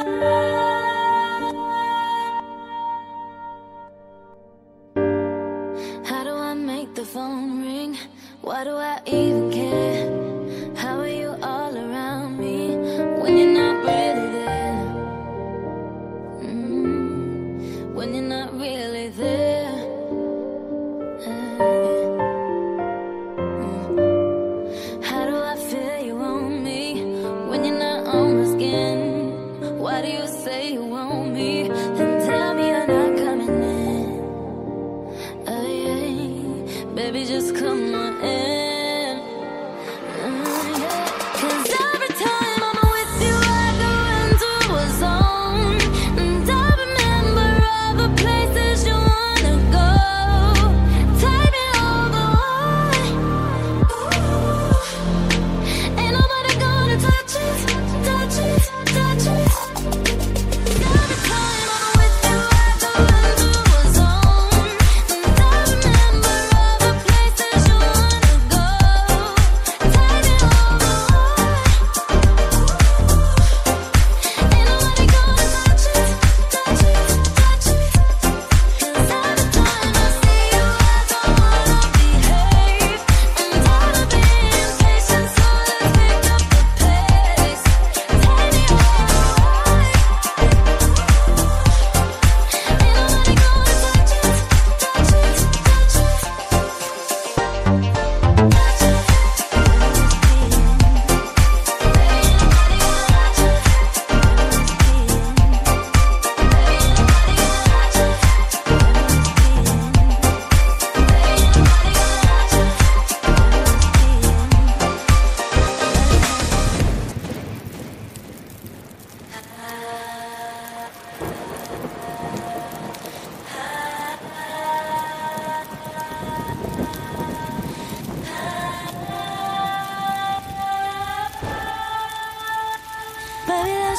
How do I make the phone ring? Why do I even care? You say you want me? Tell me you're not coming in. Oh, yeah. Baby, just come on in.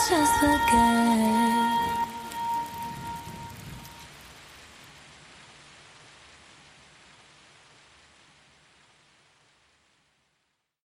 just forget.